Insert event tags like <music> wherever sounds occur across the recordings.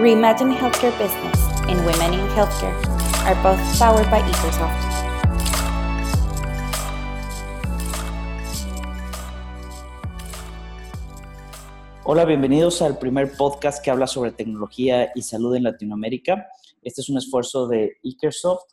Reimagine Healthcare Business and Women in Healthcare are both powered by Ecosoft. Hola, bienvenidos al primer podcast que habla sobre tecnología y salud en Latinoamérica. Este es un esfuerzo de Ecosoft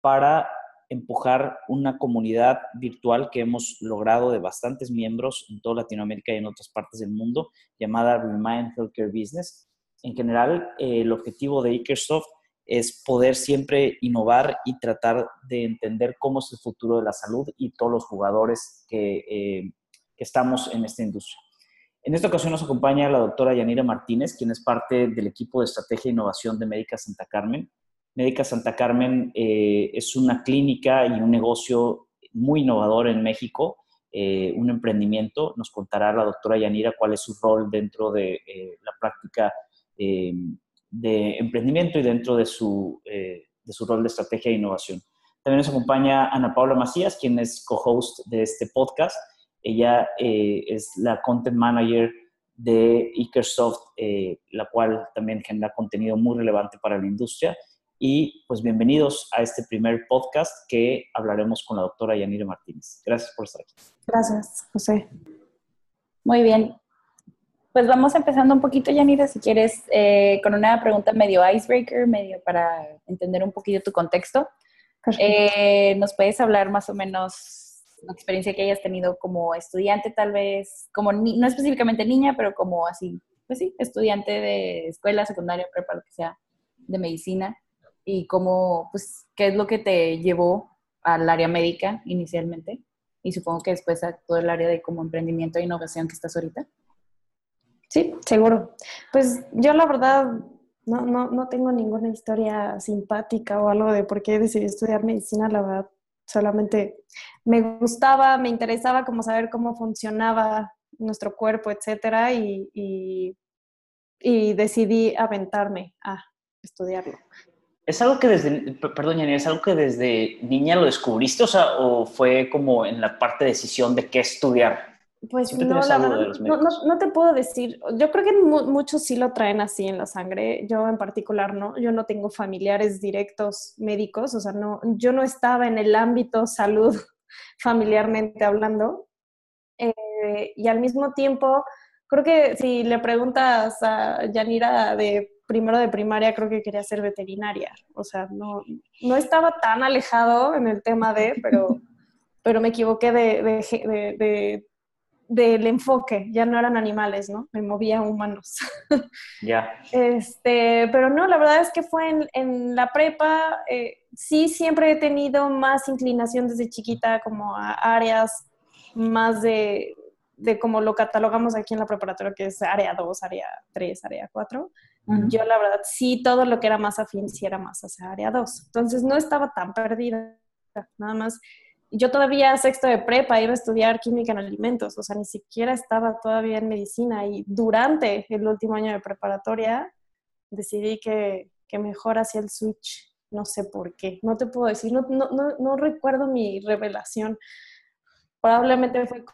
para empujar una comunidad virtual que hemos logrado de bastantes miembros en toda Latinoamérica y en otras partes del mundo, llamada Remind Healthcare Business. En general, eh, el objetivo de Ikersoft es poder siempre innovar y tratar de entender cómo es el futuro de la salud y todos los jugadores que, eh, que estamos en esta industria. En esta ocasión nos acompaña la doctora Yanira Martínez, quien es parte del equipo de estrategia e innovación de Médica Santa Carmen. Médica Santa Carmen eh, es una clínica y un negocio muy innovador en México, eh, un emprendimiento. Nos contará la doctora Yanira cuál es su rol dentro de eh, la práctica de emprendimiento y dentro de su, de su rol de estrategia e innovación. También nos acompaña Ana Paula Macías, quien es co-host de este podcast. Ella es la content manager de Ikersoft, la cual también genera contenido muy relevante para la industria y pues bienvenidos a este primer podcast que hablaremos con la doctora Yanira Martínez. Gracias por estar aquí. Gracias, José. Muy bien. Pues vamos empezando un poquito, Yanira, si quieres, eh, con una pregunta medio icebreaker, medio para entender un poquito tu contexto. Eh, ¿Nos puedes hablar más o menos la experiencia que hayas tenido como estudiante, tal vez, como no específicamente niña, pero como así, pues sí, estudiante de escuela, secundaria, prepa, lo que sea, de medicina? y cómo, pues, qué es lo que te llevó al área médica inicialmente y supongo que después a todo el área de como emprendimiento e innovación que estás ahorita. Sí, seguro. Pues yo la verdad no, no, no tengo ninguna historia simpática o algo de por qué decidí estudiar medicina, la verdad solamente me gustaba, me interesaba como saber cómo funcionaba nuestro cuerpo, etcétera, y, y, decidí aventarme a estudiarlo. ¿Es algo que desde, perdón, ¿es algo que desde niña lo descubriste o, sea, o fue como en la parte de decisión de qué estudiar? Pues no, la verdad, no, no, te puedo decir. Yo creo que muchos sí lo traen así en la sangre. Yo en particular no. Yo no tengo familiares directos médicos. O sea, no, yo no estaba en el ámbito salud <laughs> familiarmente hablando. Eh, y al mismo tiempo, creo que si le preguntas a Yanira de primero de primaria creo que quería ser veterinaria. O sea, no, no estaba tan alejado en el tema de, pero, <laughs> pero me equivoqué de, de, de, del enfoque. Ya no eran animales, ¿no? Me movía humanos. <laughs> Ya. Este, pero no, la verdad es que fue en, en la prepa. Eh, sí, siempre he tenido más inclinación desde chiquita como a áreas más de, de como lo catalogamos aquí en la preparatoria, que es área 2, área 3, área 4. Yo la verdad sí, todo lo que era más afín sí era más hacia área 2. Entonces no estaba tan perdida. Nada más, yo todavía sexto de prepa iba a estudiar química en alimentos, o sea, ni siquiera estaba todavía en medicina y durante el último año de preparatoria decidí que, que mejor hacía el switch. No sé por qué, no te puedo decir, no, no, no, recuerdo mi revelación. Probablemente fue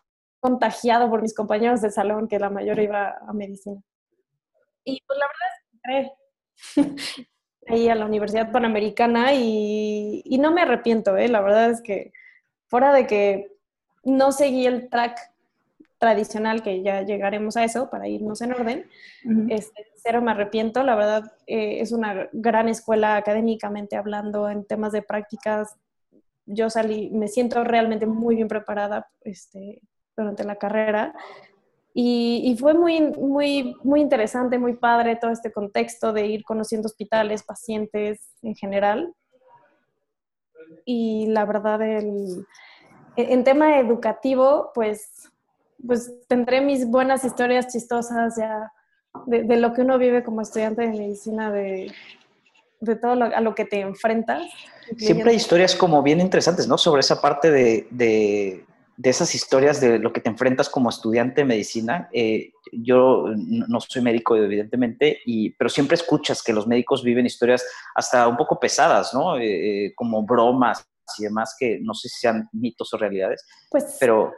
contagiado por mis compañeros de salón, que la mayoría iba a medicina. Y pues la verdad es <laughs> ahí a la Universidad Panamericana y, no me arrepiento, ¿eh? la verdad es que fuera de que no seguí el track tradicional, que ya llegaremos a eso para irnos en orden, este, cero me arrepiento, la verdad eh, es una gran escuela académicamente hablando en temas de prácticas. Yo salí, me siento realmente muy bien preparada este, durante la carrera y, fue muy, muy, muy interesante, muy padre todo este contexto de ir conociendo hospitales, pacientes en general. Y la verdad, el, en tema educativo, pues, pues tendré mis buenas historias chistosas ya de, lo que uno vive como estudiante de medicina, de, de todo lo, a lo que te enfrentas. Siempre hay historias como bien interesantes, ¿no? Sobre esa parte de, de esas historias de lo que te enfrentas como estudiante de medicina. Eh, yo no soy médico, evidentemente, y, pero siempre escuchas que los médicos viven historias hasta un poco pesadas, ¿no? Eh, eh, como bromas y demás, que no sé si sean mitos o realidades. Pues, pero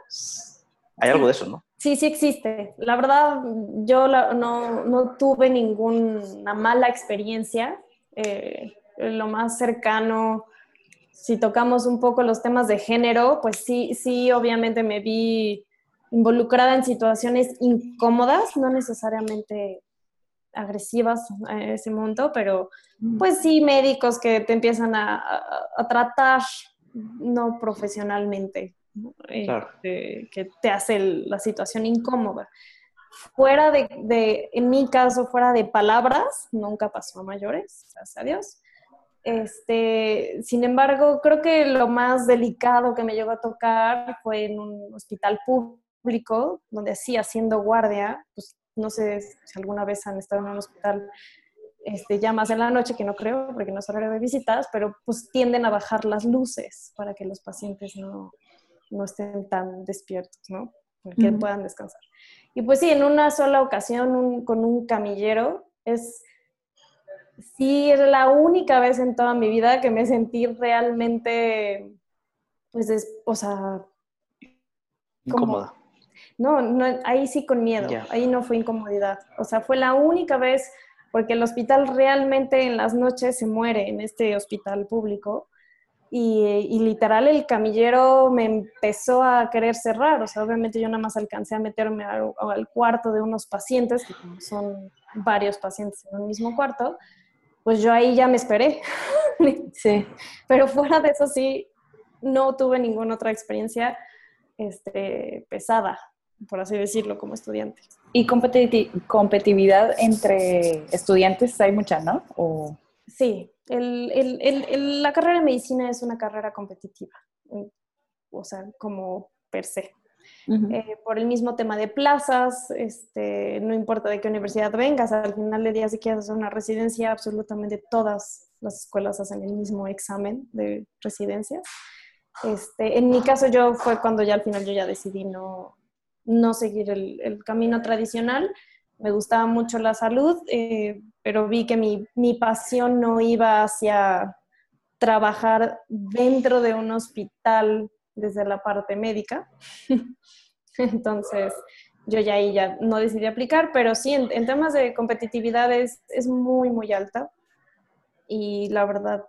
Hay algo de eso, ¿no? Sí, sí existe. La verdad, yo no, no, tuve ninguna mala experiencia. Eh, lo más cercano, si tocamos un poco los temas de género, pues sí, sí, obviamente me vi involucrada en situaciones incómodas, no necesariamente agresivas a ese momento, pero mm. pues sí, médicos que te empiezan a, a tratar no profesionalmente, este, que te hace la situación incómoda. Fuera de, en mi caso, fuera de palabras, nunca pasó a mayores, gracias a Dios. Este, sin embargo, creo que lo más delicado que me llegó a tocar fue en un hospital público, donde así, haciendo guardia, pues no sé si alguna vez han estado en un hospital este, ya más en la noche, que no creo, porque no es horario de visitas, pero pues tienden a bajar las luces para que los pacientes no, no estén tan despiertos, ¿no? Para que puedan descansar. Y pues sí, en una sola ocasión con un camillero es, sí, es la única vez en toda mi vida que me sentí realmente, pues, o sea... Incómoda. no, no, ahí sí con miedo, ahí no fue incomodidad. O sea, fue la única vez porque el hospital realmente en las noches se muere en este hospital público. Y, literal el camillero me empezó a querer cerrar, o sea, obviamente yo nada más alcancé a meterme al, cuarto de unos pacientes, que son varios pacientes en un mismo cuarto, pues yo ahí ya me esperé. <laughs> sí. Pero fuera de eso sí, no tuve ninguna otra experiencia este, pesada por así decirlo, como estudiante. ¿Y competitividad entre estudiantes hay mucha, no? ¿O... Sí, la carrera de medicina es una carrera competitiva, o sea, como per se. Eh, por el mismo tema de plazas, este, no importa de qué universidad vengas, al final del día si quieres hacer una residencia, absolutamente todas las escuelas hacen el mismo examen de residencia. Este, en mi caso yo fue cuando ya al final yo ya decidí no, no seguir el, camino tradicional. Me gustaba mucho la salud, eh, pero vi que mi, pasión no iba hacia trabajar dentro de un hospital desde la parte médica. <laughs> Entonces, yo ya ahí ya no decidí aplicar, pero sí, en, temas de competitividad es, es, muy, muy alta. Y la verdad,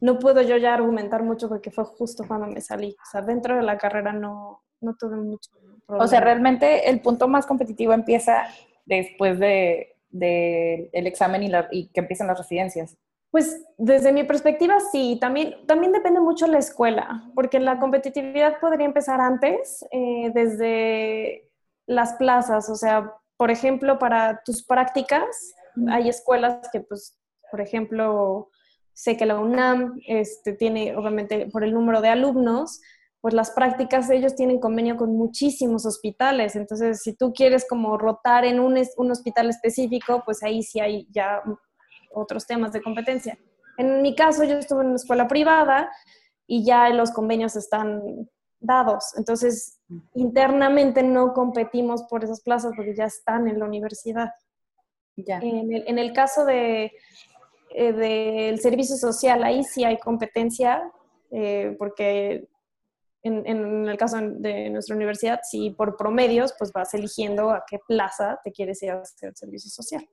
no puedo yo ya argumentar mucho porque fue justo cuando me salí. O sea, dentro de la carrera no, no tuve mucho o sea, realmente el punto más competitivo empieza después de, el examen y, y, que empiezan las residencias. Pues desde mi perspectiva sí, también, también depende mucho la escuela, porque la competitividad podría empezar antes, eh, desde las plazas, o sea, por ejemplo, para tus prácticas, hay escuelas que, pues, por ejemplo, sé que la UNAM este, tiene, obviamente, por el número de alumnos, pues las prácticas ellos tienen convenio con muchísimos hospitales, entonces si tú quieres como rotar en un, un hospital específico, pues ahí sí hay ya otros temas de competencia. En mi caso yo estuve en una escuela privada y ya los convenios están dados, entonces internamente no competimos por esas plazas porque ya están en la universidad. Ya. En, el, en el caso de, eh, del servicio social, ahí sí hay competencia, eh, porque en, el caso de nuestra universidad, si por promedios, pues vas eligiendo a qué plaza te quieres ir a hacer servicio social.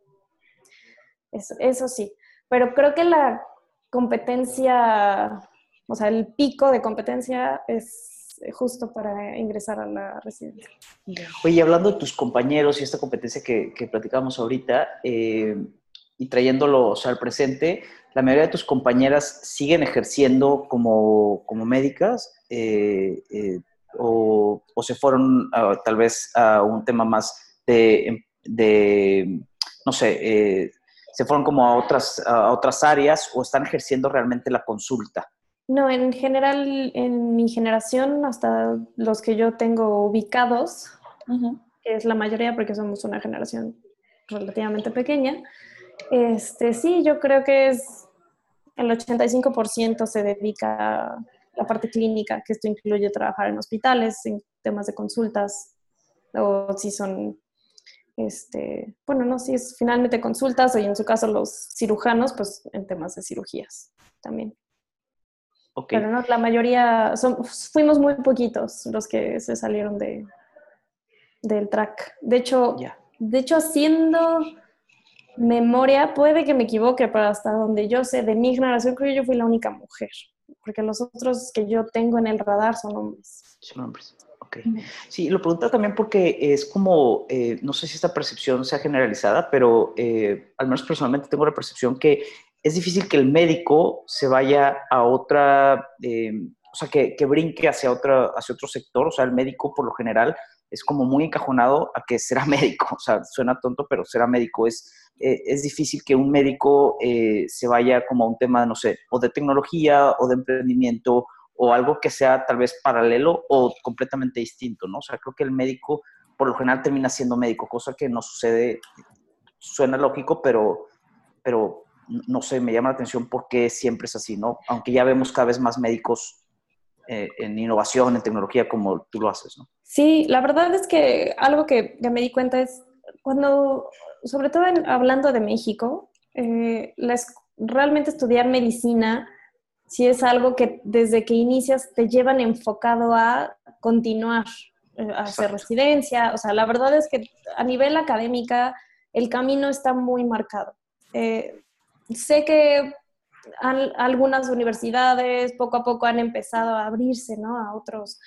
Eso, eso sí, pero creo que la competencia, o sea, el pico de competencia es justo para ingresar a la residencia. Oye, hablando de tus compañeros y esta competencia que, que platicamos ahorita, eh, y trayéndolo al presente, la mayoría de tus compañeras siguen ejerciendo como, como médicas eh, eh, o, o, se fueron tal vez a un tema más de, de no sé, se fueron como a otras, a otras áreas o están ejerciendo realmente la consulta? No, en general, en mi generación, hasta los que yo tengo ubicados, que es la mayoría porque somos una generación relativamente pequeña, este, sí, yo creo que es el 85% se dedica a la parte clínica, que esto incluye trabajar en hospitales, en temas de consultas, o si son, este, bueno, no, si es finalmente consultas, o en su caso los cirujanos, pues en temas de cirugías también. Okay. Pero no, la mayoría, son, fuimos muy poquitos los que se salieron de, del track. De hecho, de hecho, haciendo memoria, puede que me equivoque, pero hasta donde yo sé, de mi generación, creo que yo fui la única mujer, porque los otros que yo tengo en el radar son hombres. Son hombres. Ok. Sí, lo pregunto también porque es como, eh, no sé si esta percepción sea generalizada, pero eh, al menos personalmente tengo la percepción que es difícil que el médico se vaya a otra, eh, o sea, que, que, brinque hacia, otra, hacia otro sector. O sea, el médico por lo general es como muy encajonado a que será <laughs> médico. O sea, suena tonto, pero será médico. Es, eh, es difícil que un médico eh, se vaya como a un tema, no sé, o de tecnología o de emprendimiento o algo que sea tal vez paralelo o completamente distinto, ¿no? O sea, creo que el médico por lo general termina siendo médico, cosa que no sucede, suena lógico, pero, pero no sé, me llama la atención por qué siempre es así, ¿no? Aunque ya vemos cada vez más médicos eh, en innovación, en tecnología, como tú lo haces, ¿no? Sí, la verdad es que algo que ya me di cuenta es cuando, sobre todo hablando de México, eh, realmente estudiar medicina sí es algo que desde que inicias te llevan enfocado a continuar, eh, a hacer residencia. O sea, la verdad es que a nivel académica el camino está muy marcado. Eh, sé que algunas universidades poco a poco han empezado a abrirse, ¿no? A otros,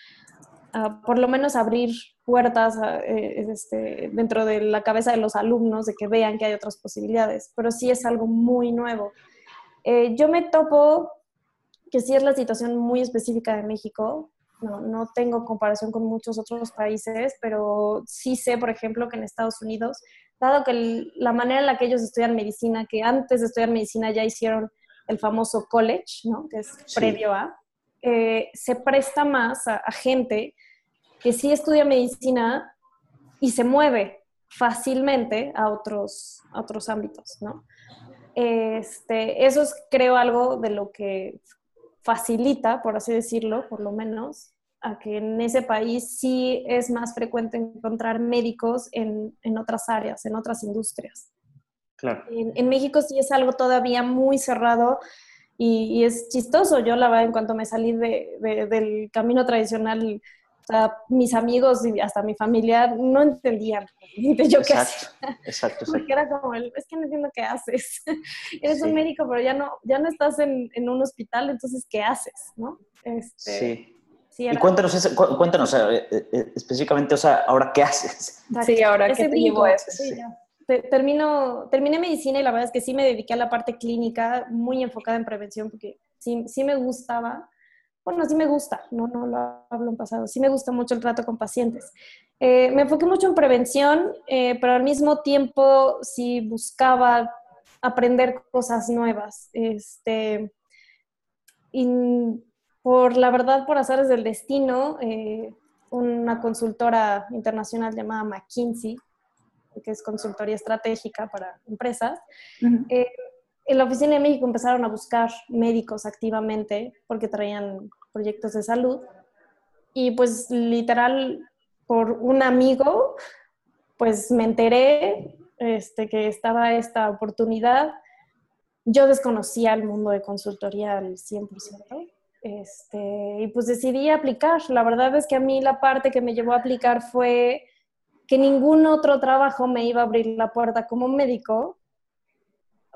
por lo menos abrir puertas eh, este, dentro de la cabeza de los alumnos de que vean que hay otras posibilidades, pero sí es algo muy nuevo. Eh, yo me topo que sí es la situación muy específica de México, no, no, tengo comparación con muchos otros países, pero sí sé, por ejemplo, que en Estados Unidos, dado que la manera en la que ellos estudian medicina, que antes de estudiar medicina ya hicieron el famoso college, ¿no? que es previo a, eh, se presta más a, gente que sí estudia medicina y se mueve fácilmente a otros, otros ámbitos, ¿no? Este, eso es, creo, algo de lo que facilita, por así decirlo, por lo menos, a que en ese país sí es más frecuente encontrar médicos en, en otras áreas, en otras industrias. En, México sí es algo todavía muy cerrado y, es chistoso. Yo la verdad, en cuanto me salí de, del camino tradicional, mis amigos y hasta mi familia no entendían yo qué hacía. Exacto, <laughs> Porque era como, es que no entiendo qué haces. <laughs> Eres un médico, pero ya no, ya no estás en, en, un hospital, entonces, ¿qué haces? ¿no? Este, sí. Y cuéntanos, cuéntanos eh, eh, específicamente, o sea, ahora qué haces. Sí, ahora qué te llevó a eso. Sí, termino, terminé medicina y la verdad es que sí me dediqué a la parte clínica, muy enfocada en prevención, porque sí, sí me gustaba, bueno, sí me gusta, no, no lo hablo en pasado, sí me gusta mucho el trato con pacientes. Eh, me enfoqué mucho en prevención, eh, pero al mismo tiempo sí buscaba aprender cosas nuevas. Este, y por la verdad, por azares del destino, eh, una consultora internacional llamada McKinsey que es consultoría estratégica para empresas, en la oficina de México empezaron a buscar médicos activamente porque traían proyectos de salud y pues literal por un amigo pues me enteré este, que estaba esta oportunidad. Yo desconocía el mundo de consultoría al 100%. Este, y pues decidí aplicar. La verdad es que a mí la parte que me llevó a aplicar fue que ningún otro trabajo me iba a abrir la puerta como médico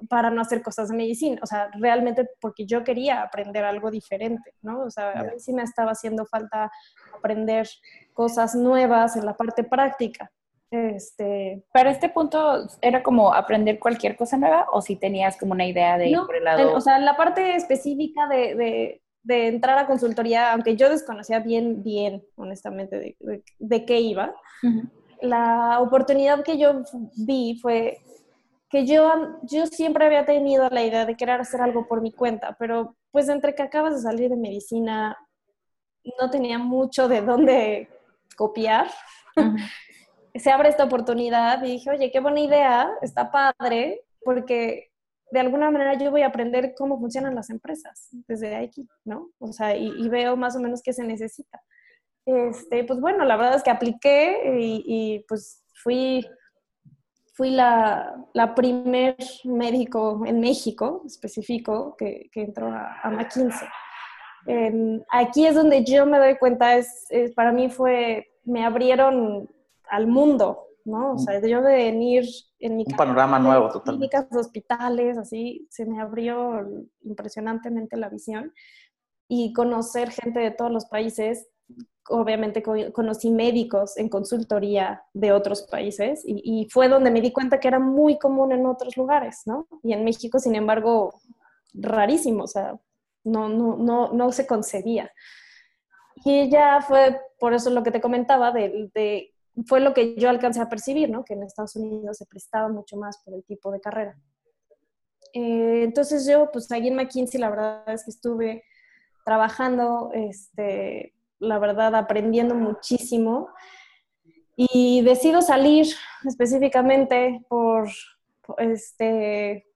para no hacer cosas de medicina, o sea, realmente porque yo quería aprender algo diferente, ¿no? O sea, a mí sí me estaba haciendo falta aprender cosas nuevas en la parte práctica. Este, Para este punto, ¿era como aprender cualquier cosa nueva o si tenías como una idea de ir por el lado? o sea, la parte específica de, de, de, entrar a consultoría, aunque yo desconocía bien, bien, honestamente, de, de qué iba, la oportunidad que yo vi fue que yo, yo siempre había tenido la idea de querer hacer algo por mi cuenta, pero pues entre que acabas de salir de medicina, no tenía mucho de dónde copiar. <laughs> Se abre esta oportunidad y dije, oye, qué buena idea, está padre, porque de alguna manera yo voy a aprender cómo funcionan las empresas desde aquí, ¿no? O sea, y veo más o menos qué se necesita. Este, pues bueno, la verdad es que apliqué y, pues fui, fui la, la, primer médico en México específico que, que entró a, a McKinsey. aquí es donde yo me doy cuenta, es, para mí fue, me abrieron al mundo, ¿no? O sea, yo de venir en mi Un panorama nuevo, totalmente. Clínicas, hospitales, así, se me abrió impresionantemente la visión y conocer gente de todos los países. Obviamente conocí médicos en consultoría de otros países y, fue donde me di cuenta que era muy común en otros lugares, ¿no? Y en México, sin embargo, rarísimo, o sea, no, no, no, no se concebía. Y ella fue, por eso lo que te comentaba, de, de, fue lo que yo alcancé a percibir, ¿no? Que en Estados Unidos se prestaba mucho más por el tipo de carrera. Eh, entonces yo, pues ahí en McKinsey, la verdad es que estuve trabajando, este, la verdad, aprendiendo muchísimo. Y decido salir específicamente por, este,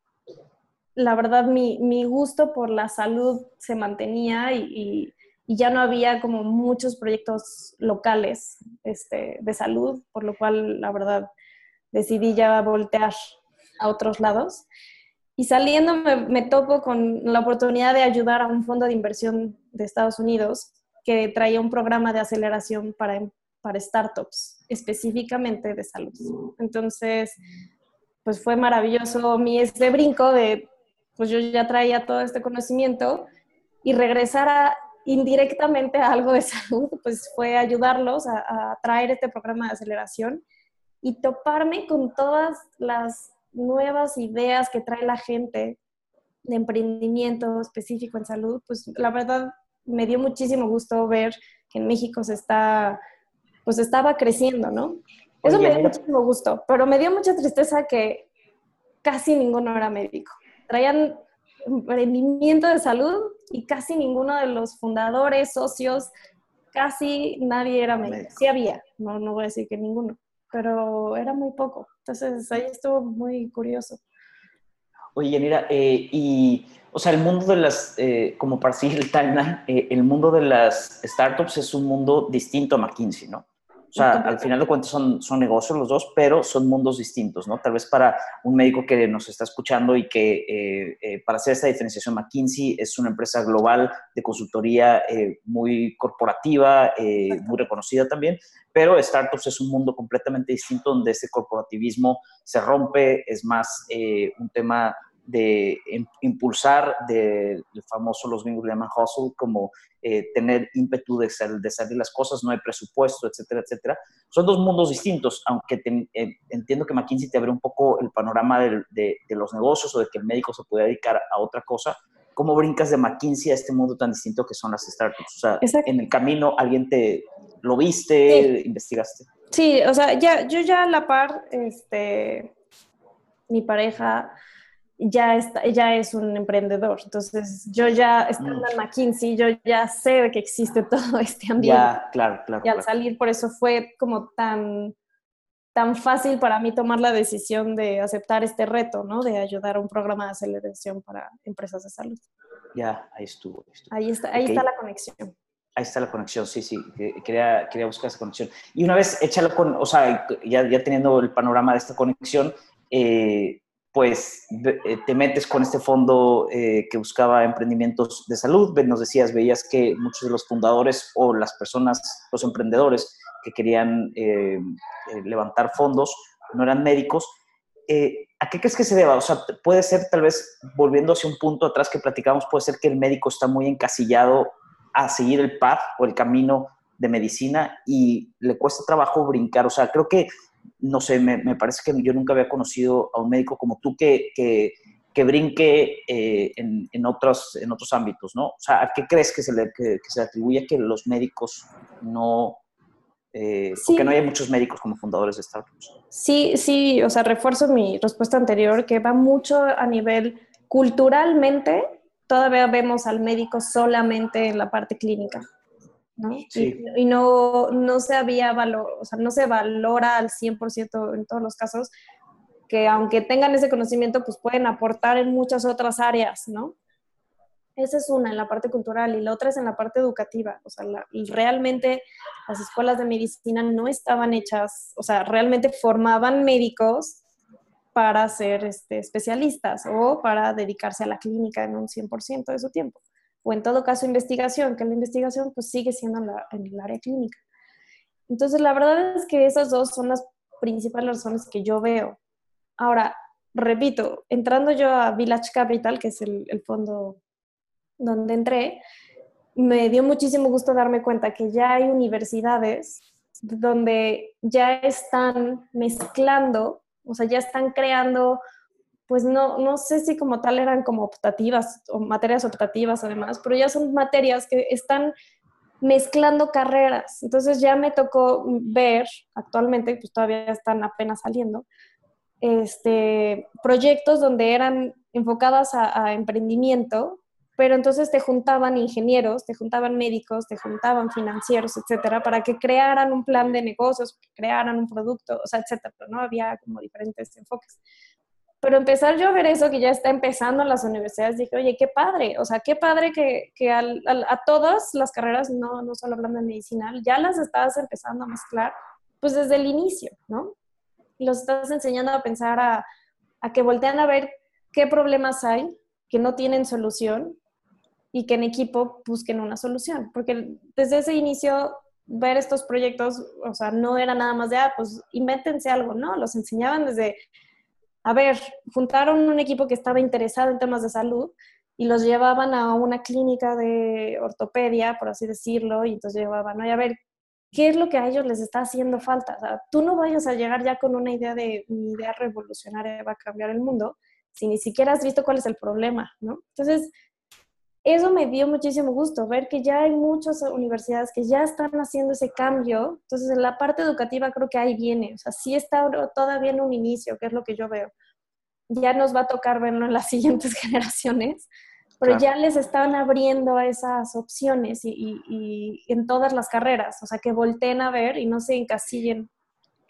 la verdad, mi, mi, gusto por la salud se mantenía y, ya no había como muchos proyectos locales este, de salud, por lo cual, la verdad, decidí ya voltear a otros lados. Y saliendo me, me, topo con la oportunidad de ayudar a un fondo de inversión de Estados Unidos que traía un programa de aceleración para, para startups, específicamente de salud. Entonces, pues fue maravilloso mi este brinco de, pues yo ya traía todo este conocimiento y regresar a, indirectamente a algo de <laughs> salud, pues fue ayudarlos a, a traer este programa de aceleración y toparme con todas las nuevas ideas que trae la gente de emprendimiento específico en salud, pues la verdad me dio muchísimo gusto ver que en México se está, pues estaba creciendo, ¿no? Eso Oye, me dio mira. muchísimo gusto, pero me dio mucha tristeza que casi ninguno era médico. Traían emprendimiento de salud y casi ninguno de los fundadores, socios, casi nadie era médico. Sí había, no, no voy a decir que ninguno, pero era muy poco. Entonces ahí estuvo muy curioso. Oye, Yanira, eh, y, o sea, el mundo de las, eh, como para seguir el timeline, eh, el mundo de las startups es un mundo distinto a McKinsey, ¿no? O sea, al final de cuentas son, son negocios los dos, pero son mundos distintos, ¿no? Tal vez para un médico que nos está escuchando y que eh, eh, para hacer esta diferenciación, McKinsey es una empresa global de consultoría eh, muy corporativa, muy reconocida también, pero startups es un mundo completamente distinto donde ese corporativismo se rompe, es más un tema de impulsar del de famoso, los gringos le llaman hustle, como eh, tener ímpetu de, sal, de salir las cosas, no hay presupuesto, etcétera, etcétera. Son dos mundos distintos, aunque te, eh, entiendo que McKinsey te abre un poco el panorama de, de, de, los negocios o de que el médico se puede dedicar a otra cosa. ¿Cómo brincas de McKinsey a este mundo tan distinto que son las startups? O sea, Exacto. en el camino alguien te lo viste, sí. investigaste. Sí, o sea, ya, yo ya a la par, este, mi pareja ya, está, ya es un emprendedor. Entonces, yo ya estando en McKinsey, yo ya sé que existe <laughs> todo este ambiente. Ya, claro, claro. Y al claro. salir, por eso fue como tan, tan fácil para mí tomar la decisión de aceptar este reto, ¿no? De ayudar a un programa de aceleración para empresas de salud. Ya, ahí estuvo. Ahí, estuvo. ahí está, ahí okay. está la conexión. Ahí está la conexión, sí, sí, quería, quería buscar esa conexión. Y una vez échalo con, o sea, ya, ya teniendo el panorama de esta conexión, eh, pues te metes con este fondo eh, que buscaba emprendimientos de salud. Nos decías, veías que muchos de los fundadores o las personas, los emprendedores que querían eh, eh, levantar fondos no eran médicos. ¿A qué crees que se deba? O sea, puede ser tal vez, volviendo hacia un punto atrás que platicamos, puede ser que el médico está muy encasillado a seguir el path o el camino de medicina y le cuesta trabajo brincar. O sea, creo que no sé, me, me, parece que yo nunca había conocido a un médico como tú que, que, que brinque eh, en, en, otros, en otros ámbitos, ¿no? O sea, ¿a qué crees que se le, que, que se le atribuye que los médicos no... Eh, sí. Porque no hay muchos médicos como fundadores de startups. Sí, sí, o sea, refuerzo mi respuesta anterior, que va mucho a nivel culturalmente, todavía vemos al médico solamente en la parte clínica. ¿No? Sí. Y, y, no, no se había valor, o sea, no se valora al 100% en todos los casos que aunque tengan ese conocimiento, pues pueden aportar en muchas otras áreas, ¿no? Esa es una en la parte cultural y la otra es en la parte educativa. O sea, la, realmente las escuelas de medicina no estaban hechas, o sea, realmente formaban médicos para ser este, especialistas o para dedicarse a la clínica en un 100% de su tiempo o en todo caso investigación, que la investigación pues sigue siendo en, la, en el área clínica. Entonces, la verdad es que esas dos son las principales razones que yo veo. Ahora, repito, entrando yo a Village Capital, que es el, el fondo donde entré, me dio muchísimo gusto darme cuenta que ya hay universidades donde ya están mezclando, o sea, ya están creando, pues no, no sé si como tal eran como optativas o materias optativas además, pero ya son materias que están mezclando carreras. Entonces ya me tocó ver, actualmente, pues todavía están apenas saliendo, este, proyectos donde eran enfocadas a, emprendimiento pero entonces te juntaban ingenieros, te juntaban médicos, te juntaban financieros, etcétera, para que crearan un plan de negocios, crearan un producto, o sea, etcétera, ¿no? Había como diferentes enfoques. Pero empezar yo a ver eso que ya está empezando en las universidades, dije, oye, qué padre, o sea, qué padre que, que al, a todas las carreras, no, no solo hablando de medicinal, ya las estás empezando a mezclar, pues desde el inicio, ¿no? Los estás enseñando a pensar, a, a que voltean a ver qué problemas hay que no tienen solución y que en equipo busquen una solución. Porque desde ese inicio, ver estos proyectos, o sea, no era nada más de, ah, pues invéntense algo, no, los enseñaban desde, a ver, juntaron un equipo que estaba interesado en temas de salud y los llevaban a una clínica de ortopedia, por así decirlo, y entonces llevaban, a ver, ¿qué es lo que a ellos les está haciendo falta? O sea, tú no vayas a llegar ya con una idea de, mi idea revolucionaria va a cambiar el mundo, si ni siquiera has visto cuál es el problema, ¿no? Entonces, eso me dio muchísimo gusto, ver que ya hay muchas universidades que ya están haciendo ese cambio. Entonces, en la parte educativa creo que ahí viene. O sea, sí está todavía en un inicio, que es lo que yo veo. Ya nos va a tocar verlo en las <laughs> siguientes generaciones, pero ya les están abriendo esas opciones y, en todas las carreras. O sea, que volteen a ver y no se encasillen.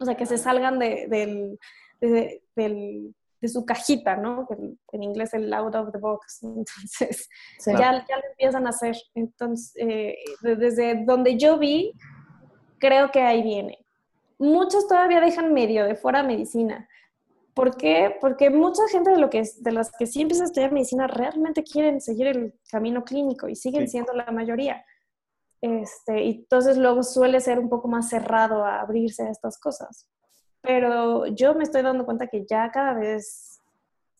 O sea, que se salgan del, del de su cajita, ¿no? En, inglés el out of the box. <laughs> Entonces, ya, ya, lo empiezan a hacer. Entonces, eh, desde donde yo vi, creo que ahí viene. Muchos todavía dejan medio de fuera medicina. ¿Por qué? Porque mucha gente de, lo que, de las que sí empiezan a estudiar medicina realmente quieren seguir el camino clínico y siguen siendo la mayoría. Este, y entonces luego suele ser un poco más cerrado a abrirse a estas cosas pero yo me estoy dando cuenta que ya cada vez,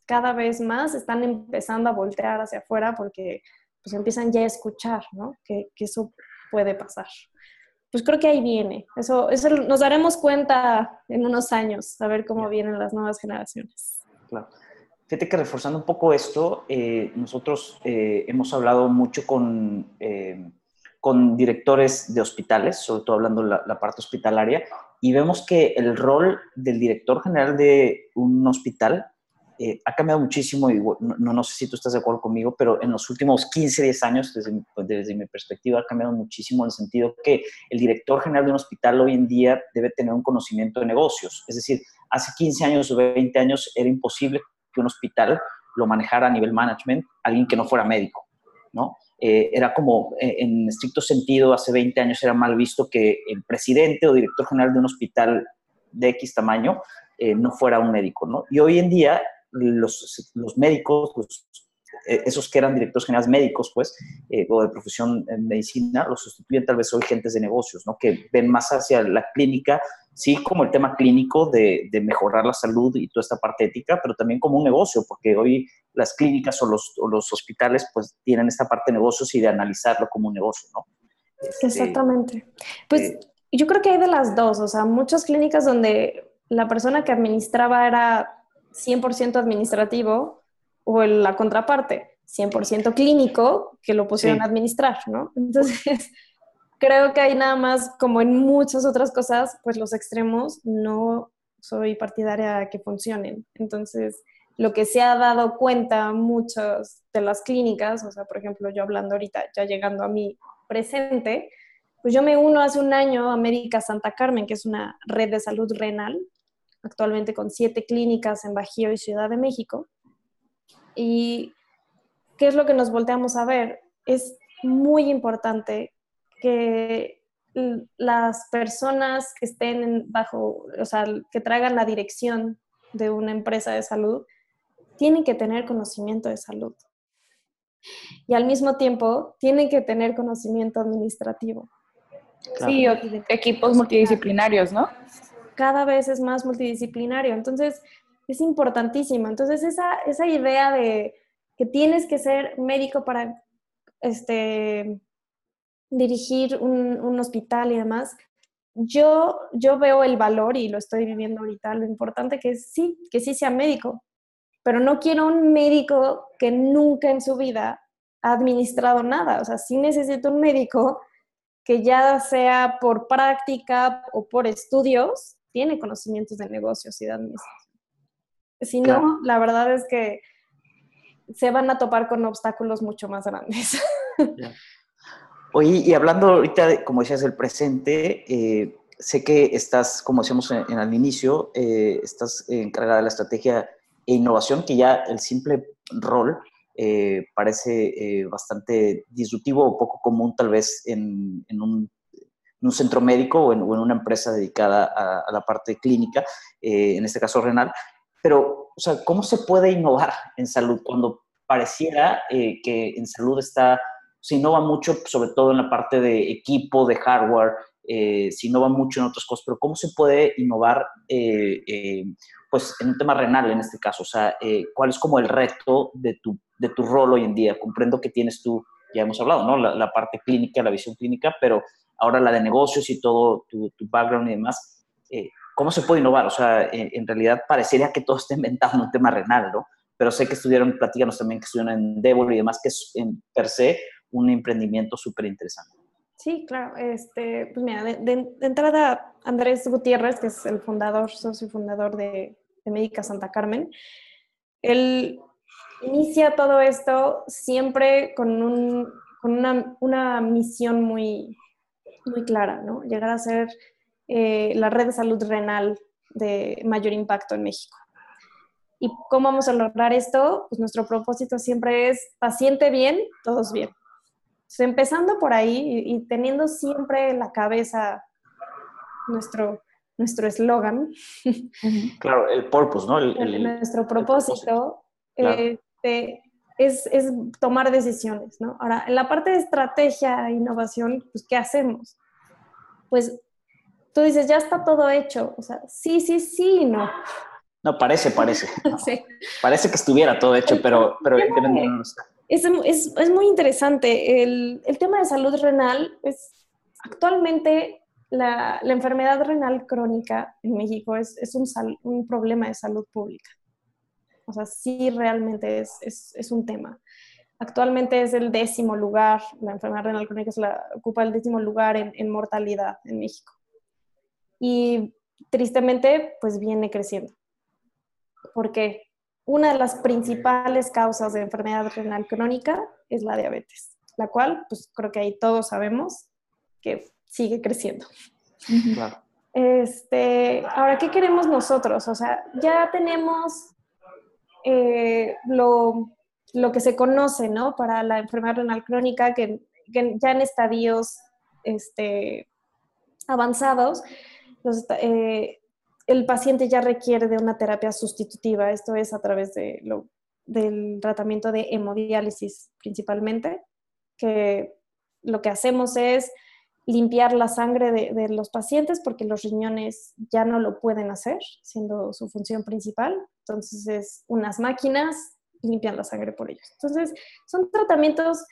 cada vez más están empezando a voltear hacia afuera porque pues empiezan ya a escuchar, ¿no? Que, que eso puede pasar. Pues creo que ahí viene. Eso, eso nos daremos cuenta en unos años, a ver cómo vienen las nuevas generaciones. Claro. Fíjate que reforzando un poco esto, eh, nosotros eh, hemos hablado mucho con, eh, con directores de hospitales, sobre todo hablando la, la parte hospitalaria, y vemos que el rol del director general de un hospital eh, ha cambiado muchísimo y no, no, sé si tú estás de acuerdo conmigo, pero en los últimos 15, 10 años, desde, desde mi perspectiva, ha cambiado muchísimo en el sentido que el director general de un hospital hoy en día debe tener un conocimiento de negocios. Es decir, hace 15 años o 20 años era imposible que un hospital lo manejara a nivel management alguien que no fuera médico, ¿no? Eh, era como, eh, en estricto sentido, hace 20 años era mal visto que el presidente o director general de un hospital de X tamaño eh, no fuera un médico, ¿no? Y hoy en día los, los médicos, esos que eran directores generales médicos, pues, o de profesión en medicina, los sustituyen tal vez hoy gentes de negocios, ¿no? Que ven más hacia la clínica, sí como el tema clínico de, de mejorar la salud y toda esta parte ética, pero también como un negocio, porque hoy las clínicas o los, o los hospitales, pues, tienen esta parte de negocios y de analizarlo como un negocio, ¿no? Este, Exactamente. Pues eh, yo creo que hay de las dos, o sea, muchas clínicas donde la persona que administraba era 100% administrativo o la contraparte, 100% clínico, que lo pusieron a administrar, ¿no? Entonces, <laughs> creo que hay nada más, como en muchas otras cosas, pues los extremos no soy partidaria de que funcionen. Entonces, lo que se ha dado cuenta muchas de las clínicas, o sea, por ejemplo, yo hablando ahorita, ya llegando a mi presente, pues yo me uno hace un año a América Santa Carmen, que es una red de salud renal, actualmente con siete clínicas en Bajío y Ciudad de México. ¿Y qué es lo que nos volteamos a ver? Es muy importante que las personas que estén bajo, o sea, que traigan la dirección de una empresa de salud, tienen que tener conocimiento de salud. Y al mismo tiempo, tienen que tener conocimiento administrativo. Sí, equipos multidisciplinarios, ¿no? Cada vez es más multidisciplinario. Entonces, es importantísimo. Entonces, esa, esa idea de que tienes que ser médico para este, dirigir un, un hospital y demás, yo, yo veo el valor y lo estoy viviendo ahorita, lo importante que es sí, que sí sea médico, pero no quiero un médico que nunca en su vida ha administrado nada, o sea, sí necesito un médico que ya sea por práctica o por estudios, tiene conocimientos de negocios y de administración. Si no, la verdad es que se van a topar con obstáculos mucho más grandes. <laughs> Oye, y hablando ahorita, como decías, del presente, eh, sé que estás, como decíamos en, el inicio, eh, estás encargada de la estrategia e innovación, que ya el simple rol eh, parece bastante disruptivo o poco común tal vez en, un, centro médico o en, una empresa dedicada a, la parte clínica, en este caso renal. Pero, o sea, ¿cómo se puede innovar en salud cuando pareciera que en salud está se innova mucho, sobre todo en la parte de equipo, de hardware, eh, se innova mucho en otras cosas, pero ¿cómo se puede innovar eh, eh, pues en un tema renal en este caso? O sea, ¿cuál es como el reto de tu, de tu rol hoy en día? Comprendo que tienes tú, ya hemos hablado, ¿no? La, parte clínica, la visión clínica, pero ahora la de negocios y todo tu, background y demás. ¿Cómo se puede innovar? O sea, en, realidad parecería que todo está inventado en un tema renal, ¿no? Pero sé que estudiaron, platícanos también que estudiaron en Devil y demás, que es en per se un emprendimiento súper interesante. Sí, claro. Este, pues mira, de, entrada, Andrés Gutiérrez, que es el fundador, socio fundador de, de Médica Santa Carmen, él inicia todo esto siempre con, un, con una, una, misión muy, muy clara, ¿no? Llegar a ser eh, la red de salud renal de mayor impacto en México. ¿Y cómo vamos a lograr esto? Pues nuestro propósito siempre es paciente bien, todos bien empezando por ahí y, teniendo siempre en la cabeza nuestro nuestro eslogan. <laughs> Claro, el purpose, ¿no? nuestro propósito, este, es, es, tomar decisiones, ¿no? Ahora, en la parte de estrategia e innovación, pues, ¿qué hacemos? Pues tú dices, ya está todo hecho. O sea, sí, sí, sí, no. No, parece, parece. <laughs> Parece que estuviera todo hecho, pero, no está es, es, es muy interesante. El, el, tema de salud renal es actualmente la, la enfermedad renal crónica en México es, es un, un, problema de salud pública. O sea, sí realmente es, un tema. Actualmente es el décimo lugar, la enfermedad renal crónica la, ocupa el décimo lugar en, en mortalidad en México. Y tristemente, pues viene creciendo. ¿Por qué? Una de las principales causas de enfermedad renal crónica es la diabetes, la cual, pues creo que ahí todos sabemos que sigue creciendo. Este, ahora, ¿qué queremos nosotros? O sea, ya tenemos eh, lo, que se conoce, ¿no? Para la enfermedad renal crónica, que, ya en estadios este, avanzados, los, eh, el paciente ya requiere de una terapia sustitutiva, esto es a través del tratamiento de hemodiálisis principalmente, que lo que hacemos es limpiar la sangre de, los pacientes porque los riñones ya no lo pueden hacer, siendo su función principal. Entonces, es unas máquinas limpian la sangre por ellos. Entonces, son tratamientos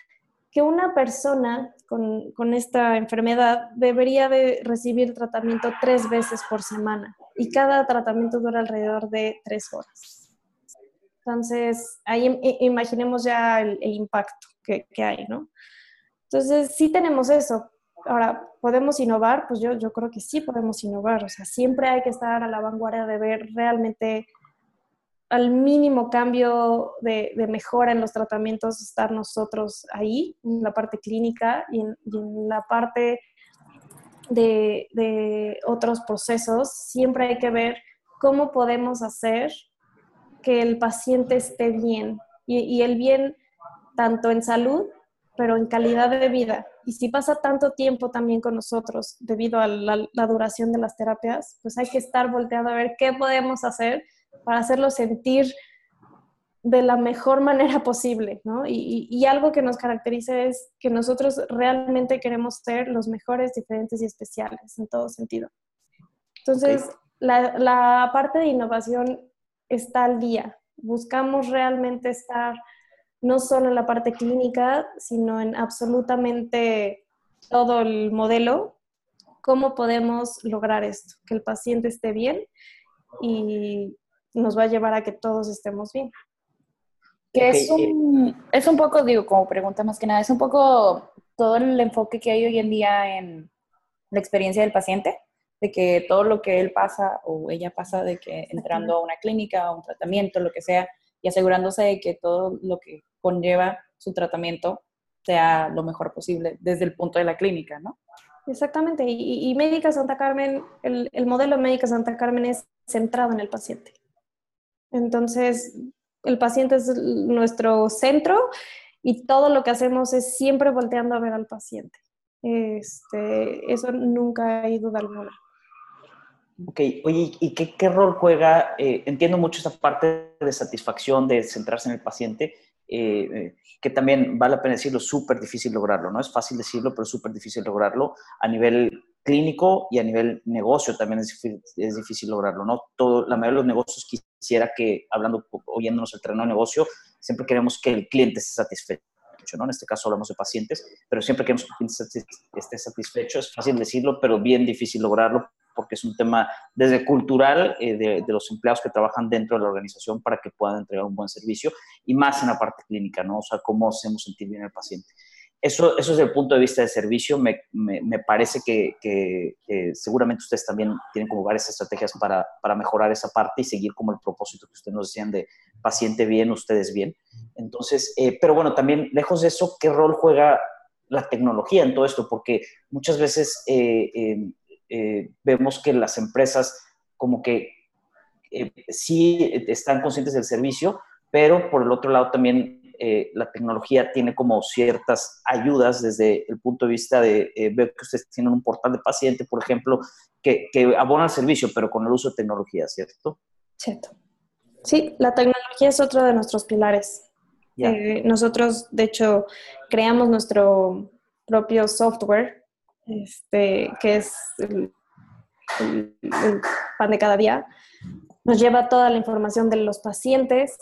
que una persona con, con, esta enfermedad debería de recibir tratamiento tres veces por semana y cada tratamiento dura alrededor de tres horas. Entonces, ahí imaginemos ya el, impacto que, que, hay, ¿no? Entonces, sí tenemos eso. Ahora, ¿podemos innovar? Pues yo, yo creo que sí podemos innovar. O sea, siempre hay que estar a la vanguardia de ver realmente al mínimo cambio de, mejora en los tratamientos, estar nosotros ahí, en la parte clínica y en, la parte de, otros procesos, siempre hay que ver cómo podemos hacer que el paciente esté bien y, el bien tanto en salud, pero en calidad de vida. Y si pasa tanto tiempo también con nosotros debido a la, la duración de las terapias, pues hay que estar volteando a ver qué podemos hacer para hacerlo sentir de la mejor manera posible, ¿no? Y, algo que nos caracteriza es que nosotros realmente queremos ser los mejores, diferentes y especiales en todo sentido. Entonces, la, la, parte de innovación está al día. Buscamos realmente estar no solo en la parte clínica, sino en absolutamente todo el modelo. ¿Cómo podemos lograr esto? Que el paciente esté bien y nos va a llevar a que todos estemos bien. Que es, un, es un poco, digo, como pregunta más que nada, es un poco todo el enfoque que hay hoy en día en la experiencia del paciente, de que todo lo que él pasa o ella pasa, de que entrando a una clínica, a un tratamiento, lo que sea, y asegurándose de que todo lo que conlleva su tratamiento sea lo mejor posible desde el punto de la clínica, ¿no? Exactamente, y, Médica Santa Carmen, el, el modelo Médica Santa Carmen es centrado en el paciente. Entonces, el paciente es nuestro centro y todo lo que hacemos es siempre volteando a ver al paciente. Este, eso nunca hay duda alguna. Ok, oye, ¿y qué, qué rol juega? Eh, entiendo mucho esa parte de satisfacción, de centrarse en el paciente, eh, eh, que también vale la pena decirlo, súper difícil lograrlo, ¿no? Es fácil decirlo, pero súper difícil lograrlo a nivel clínico y a nivel negocio también es es difícil lograrlo, ¿no? Todo, la mayoría de los negocios quisiera que, hablando, oyéndonos el terreno de negocio, siempre queremos que el cliente esté satisfecho, ¿no? En este caso hablamos de pacientes, pero siempre queremos que el cliente esté satisfecho, es fácil decirlo, pero bien difícil lograrlo porque es un tema desde cultural eh, de, los empleados que trabajan dentro de la organización para que puedan entregar un buen servicio y más en la parte clínica, ¿no? O sea, cómo hacemos sentir bien al paciente. Eso, eso desde el punto de vista de servicio, me, me, parece que, seguramente ustedes también tienen como varias estrategias para, para, mejorar esa parte y seguir como el propósito que ustedes nos decían de paciente bien, ustedes bien. Entonces, eh, pero bueno, también lejos de eso, ¿qué rol juega la tecnología en todo esto? Porque muchas veces eh, eh, vemos que las empresas como que sí están conscientes del servicio, pero por el otro lado también eh, la tecnología tiene como ciertas ayudas desde el punto de vista de, ver que ustedes tienen un portal de paciente, por ejemplo, que, que abona el servicio, pero con el uso de tecnología, ¿cierto? Cierto. Sí, la tecnología es otro de nuestros pilares. nosotros, de hecho, creamos nuestro propio software este, que es el, pan de cada día, nos lleva toda la información de los pacientes.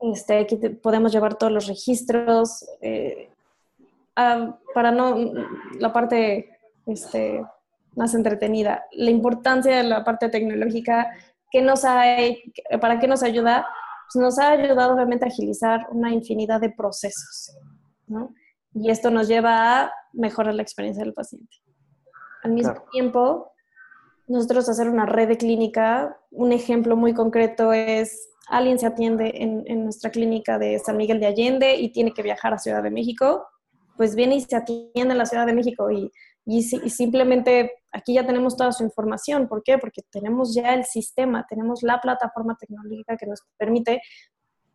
Este, aquí podemos llevar todos los registros. Eh, para no la parte este, más entretenida, la importancia de la parte tecnológica, que nos ¿para qué nos ayuda? Pues nos ha ayudado obviamente a agilizar una infinidad de procesos. ¿no? Y esto nos lleva a mejorar la experiencia del paciente. Al mismo tiempo, nosotros hacer una red de clínica, un ejemplo muy concreto es, alguien se atiende en, nuestra clínica de San Miguel de Allende y tiene que viajar a Ciudad de México, pues viene y se atiende en la Ciudad de México y, y, simplemente aquí ya tenemos toda su información. ¿Por qué? Porque tenemos ya el sistema, tenemos la plataforma tecnológica que nos permite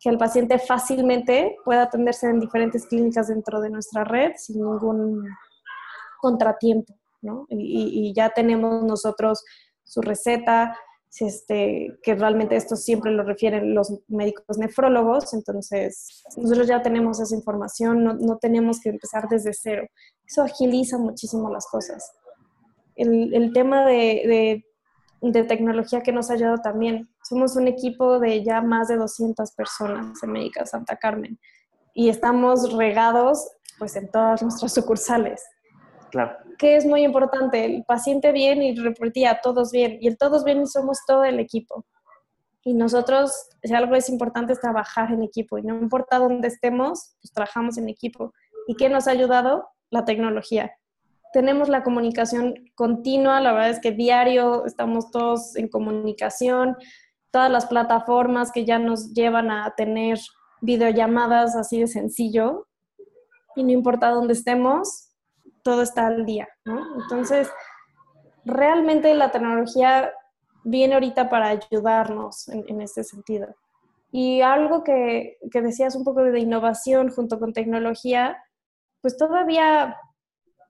que el paciente fácilmente pueda atenderse en diferentes clínicas dentro de nuestra red sin ningún contratiempo, ¿no? Y, ya tenemos nosotros su receta, este, que realmente esto siempre lo refieren los médicos nefrólogos, entonces nosotros ya tenemos esa información, no, tenemos que empezar desde cero. Eso agiliza muchísimo las cosas. El, tema de, de tecnología que nos ha ayudado también somos un equipo de ya más de 200 personas en Médica Santa Carmen y estamos regados pues en todas nuestras sucursales. Claro. Que es muy importante, el paciente bien y reportía todos bien, y el todos bien somos todo el equipo. Y nosotros, si algo es importante es trabajar en equipo, y no importa dónde estemos, pues trabajamos en equipo. ¿Y qué nos ha ayudado? La tecnología. Tenemos la comunicación continua, la verdad es que diario estamos todos en comunicación, todas las plataformas que ya nos llevan a tener videollamadas así de sencillo y no importa dónde estemos, todo está al día, ¿no? Entonces, realmente la tecnología viene ahorita para ayudarnos en, en este sentido. Y algo que, que, decías un poco de innovación junto con tecnología, pues todavía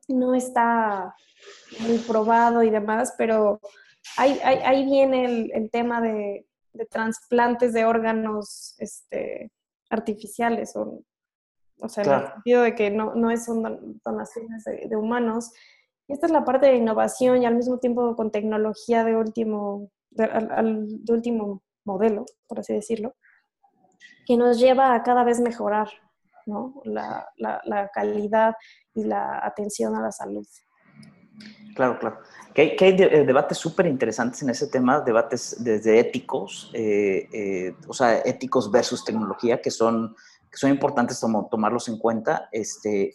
no está muy probado y demás, pero ahí, ahí, viene el, el tema de trasplantes de órganos este, artificiales, o, o sea, en el sentido de que no, no son donaciones de, humanos. Y esta es la parte de innovación y al mismo tiempo con tecnología de último, de, último modelo, por así decirlo, que nos lleva a cada vez mejorar ¿no? la, la calidad y la atención a la salud. Claro, claro. Que hay, eh, debates súper interesantes en ese tema, debates desde éticos, eh, eh, o sea, éticos versus tecnología, que son, que son importantes tomarlos en cuenta. Este,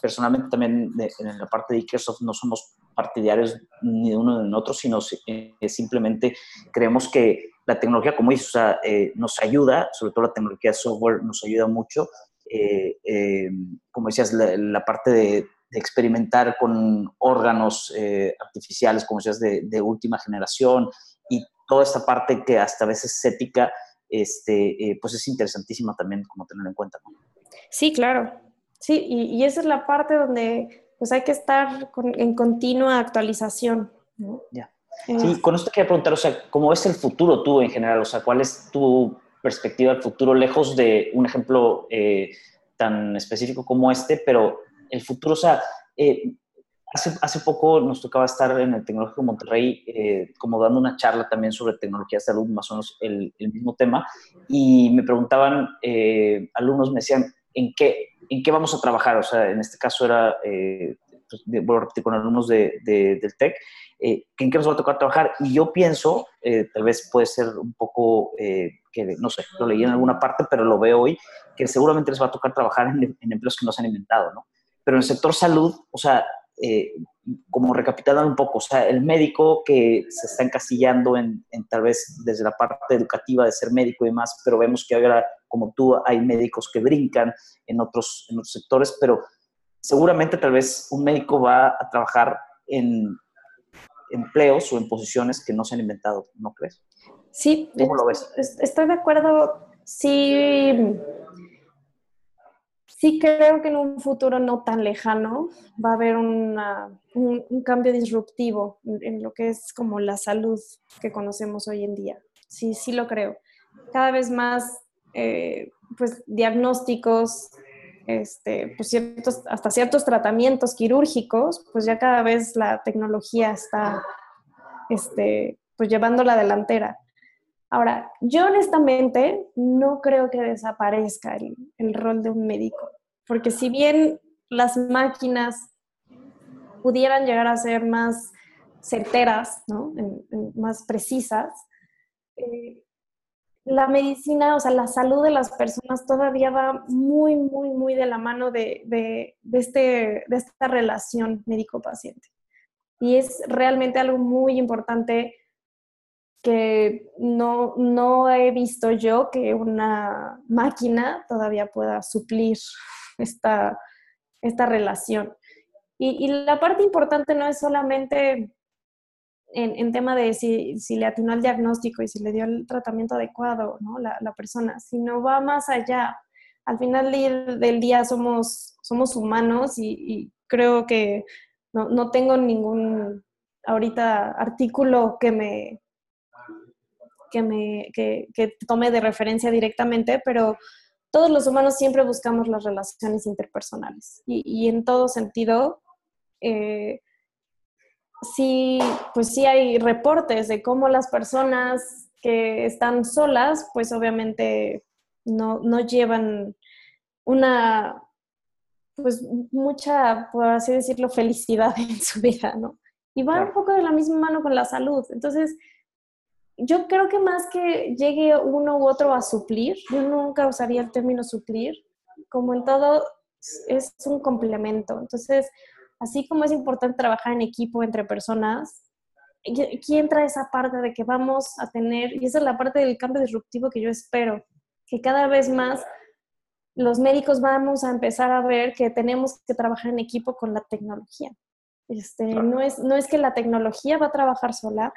personalmente también en la parte de Microsoft no somos partidarios ni de uno ni de otro, sino simplemente creemos que la tecnología, como dices, nos ayuda, sobre todo la tecnología de software nos ayuda mucho. como decías, la parte de experimentar con órganos eh, artificiales, como decías, de, de, última generación y toda esta parte que hasta a veces es ética, este, eh, pues es interesantísima también como tener en cuenta. Sí, claro. Sí, y, y, esa es la parte donde pues hay que estar en continua actualización. Ya. Sí, con esto quería preguntar, o sea, ¿cómo es el futuro tú en general? O sea, ¿cuál es tu perspectiva del futuro lejos de un ejemplo eh, tan específico como este, pero el futuro, o sea, eh, hace, hace poco nos tocaba estar en el Tecnológico de Monterrey eh, como dando una charla también sobre tecnología de salud, más o menos el, mismo tema, y me preguntaban, eh, alumnos me decían, ¿en qué, ¿en qué vamos a trabajar? O sea, en este caso era, pues, bueno, repetir, con alumnos de, del TEC, ¿en qué nos va a tocar trabajar? Y yo pienso, tal vez puede ser un poco, que no sé, lo leí en alguna parte, pero lo veo hoy, que seguramente les va a tocar trabajar en, en empleos que no se han inventado, ¿no? pero en el sector salud, o sea, eh, como recapitulando un poco, o sea, el médico que se está encasillando en, tal vez desde la parte educativa de ser médico y demás, pero vemos que ahora, como tú, hay médicos que brincan en otros, en otros sectores, pero seguramente tal vez un médico va a trabajar en empleos o en posiciones que no se han inventado, ¿no crees? Sí. ¿Cómo lo ves? Estoy de acuerdo. Sí sí creo que en un futuro no tan lejano va a haber un, cambio disruptivo en, lo que es como la salud que conocemos hoy en día. Sí, sí lo creo. Cada vez más, eh, pues, diagnósticos, este, pues ciertos, hasta ciertos tratamientos quirúrgicos, pues ya cada vez la tecnología está, este, pues llevando la delantera. Ahora, yo honestamente no creo que desaparezca el, rol de un médico, porque si bien las máquinas pudieran llegar a ser más certeras, más precisas, eh, la medicina, o sea, la salud de las personas todavía va muy, muy, muy de la mano de, este, de esta relación médico-paciente. Y es realmente algo muy importante que no, no he visto yo que una máquina todavía pueda suplir esta, esta relación. Y, la parte importante no es solamente en, tema de si, si, le atinó el diagnóstico y si le dio el tratamiento adecuado, ¿no? La, la persona, sino va más allá. Al final del día somos, somos humanos y, y creo que no, no, tengo ningún ahorita artículo que me, que, me, que, tome de referencia directamente, pero todos los humanos siempre buscamos las relaciones interpersonales y, en todo sentido, eh, sí, pues sí hay reportes de cómo las personas que están solas, pues obviamente no, no llevan una, pues mucha, por así decirlo, felicidad <laughs> en su vida, ¿no? Y va un poco de la misma mano con la salud. Entonces, yo creo que más que llegue uno u otro a suplir, yo nunca usaría el término suplir, como en todo es un complemento. Entonces, así como es importante trabajar en equipo entre personas, aquí entra esa parte de que vamos a tener, y esa es la parte del cambio disruptivo que yo espero, que cada vez más los médicos vamos a empezar a ver que tenemos que trabajar en equipo con la tecnología. Este, no, es, no es que la tecnología va a trabajar sola,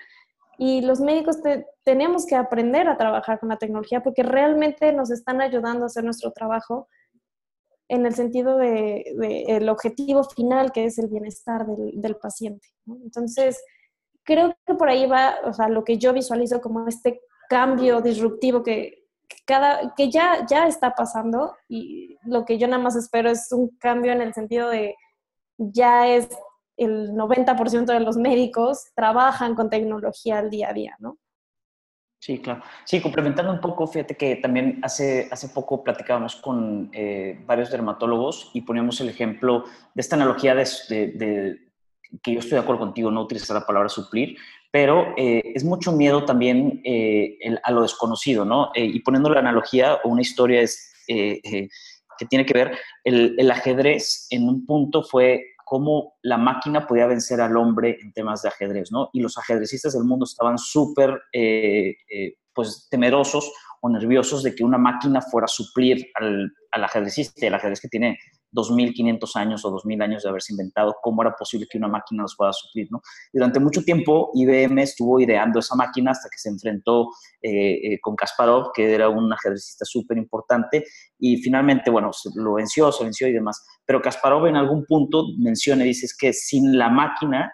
y los médicos tenemos que aprender a trabajar con la tecnología porque realmente nos están ayudando a hacer nuestro trabajo en el sentido de, el objetivo final que es el bienestar del, paciente. Entonces, creo que por ahí va, o sea, lo que yo visualizo como este cambio disruptivo que, cada, que ya, ya está pasando y lo que yo nada más espero es un cambio en el sentido de ya es el 90% de los médicos trabajan con tecnología al día a día, ¿no? Sí, claro. Sí, complementando un poco, fíjate que también hace, hace poco platicábamos con eh, varios dermatólogos y poníamos el ejemplo de esta analogía de, que yo estoy de acuerdo contigo, no utilizar la palabra suplir, pero eh, es mucho miedo también eh, a lo desconocido, ¿no? y poniendo la analogía o una historia es, que tiene que ver, el ajedrez en un punto fue cómo la máquina podía vencer al hombre en temas de ajedrez, ¿no? Y los ajedrecistas del mundo estaban súper, eh, eh, pues, temerosos o nerviosos de que una máquina fuera a suplir al, al ajedrecista, el ajedrez que tiene 2.500 años o 2.000 años de haberse inventado, cómo era posible que una máquina los pueda suplir, ¿no? durante mucho tiempo IBM estuvo ideando esa máquina hasta que se enfrentó eh, eh, con Kasparov, que era un ajedrecista súper importante, y finalmente, bueno, lo venció, se venció y demás. Pero Kasparov en algún punto menciona y dice que sin la máquina,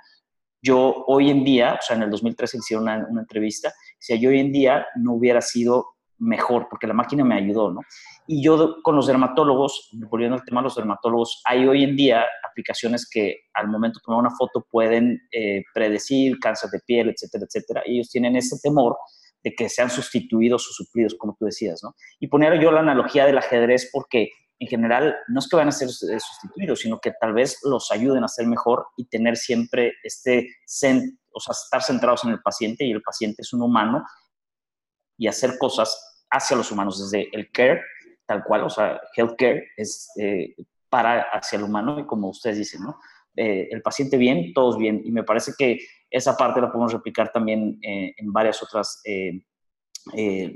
yo hoy en día, o sea, en el 2013 hicieron una entrevista, si yo hoy en día no hubiera sido mejor, porque la máquina me ayudó, ¿no? Y yo con los dermatólogos, volviendo al tema de los dermatólogos, hay hoy en día aplicaciones que al momento de tomar una foto pueden eh, predecir cáncer de piel, etcétera, etcétera. Y ellos tienen ese temor de que sean sustituidos o suplidos, como tú decías, ¿no? Y poner yo la analogía del ajedrez porque en general no es que van a ser eh, sustituidos, sino que tal vez los ayuden a ser mejor y tener siempre este, o sea, estar centrados en el paciente y el paciente es un humano y hacer cosas hacia los humanos, desde el care, tal cual, o sea, healthcare es eh, para hacia el humano y como ustedes dicen, ¿no? Eh, el paciente bien, todos bien. Y me parece que esa parte la podemos replicar también eh, en varias otras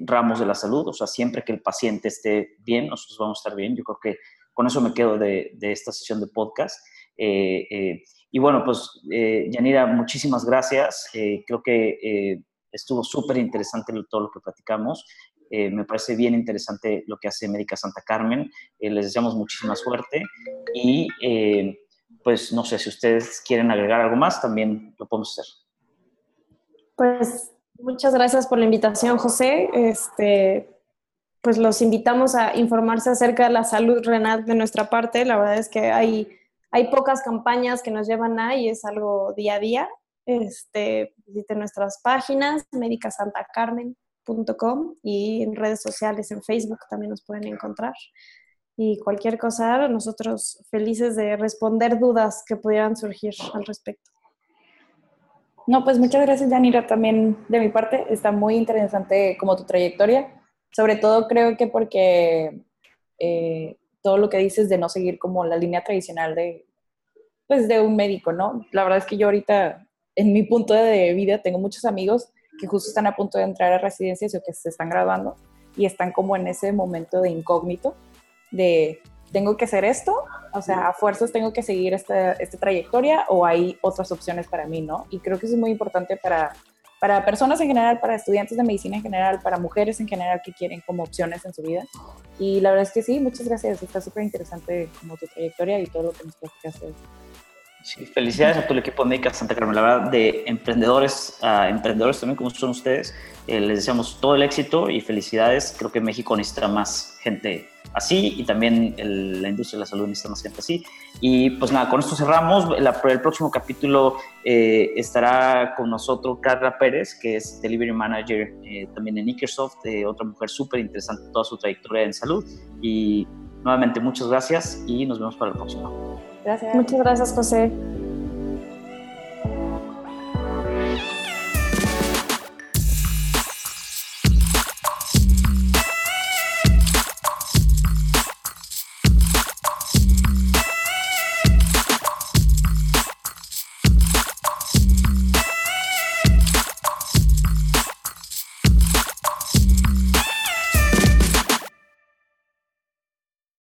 ramos de la salud. O sea, siempre que el paciente esté bien, nosotros vamos a estar bien. Yo creo que con eso me quedo de, de esta sesión de podcast. y bueno, pues, Yanira, muchísimas gracias. creo que estuvo súper interesante todo lo que platicamos. Eh, me parece bien interesante lo que hace Médica Santa Carmen. Eh, les deseamos muchísima suerte y eh, pues no sé si ustedes quieren agregar algo más, también lo podemos hacer. Pues muchas gracias por la invitación, José. Este, pues los invitamos a informarse acerca de la salud renal de nuestra parte. La verdad es que hay, hay pocas campañas que nos llevan a y es algo día a día este, visiten nuestras páginas, medicasantacarmen.com y en redes sociales, en Facebook también nos pueden encontrar. Y cualquier cosa, nosotros felices de responder dudas que pudieran surgir al respecto. No, pues muchas gracias, Yanira, también de mi parte. Está muy interesante como tu trayectoria. Sobre todo creo que porque eh, todo lo que dices de no seguir como la línea tradicional de, pues, de un médico, ¿no? La verdad es que yo ahorita en mi punto de vida tengo muchos amigos que justo están a punto de entrar a residencias o que se están graduando y están como en ese momento de incógnito de tengo que hacer esto, o sea, a fuerzas tengo que seguir esta, esta trayectoria o hay otras opciones para mí, ¿no? Y creo que eso es muy importante para, para personas en general, para estudiantes de medicina en general, para mujeres en general que quieren como opciones en su vida. Y la verdad es que sí, muchas gracias, está súper interesante como tu trayectoria y todo lo que nos hacer. Sí, felicidades a todo el equipo de Médica Santa Carmen. La verdad, de emprendedores a emprendedores también, como son ustedes, eh, les deseamos todo el éxito y felicidades. Creo que México necesita más gente así y también la industria de la salud necesita más gente así. Y pues nada, con esto cerramos. el próximo capítulo eh, estará con nosotros Carla Pérez, que es Delivery Manager eh, también en Microsoft, otra mujer súper interesante, toda su trayectoria en salud. Y nuevamente, muchas gracias y nos vemos para el próximo. Gracias. Muchas gracias, José.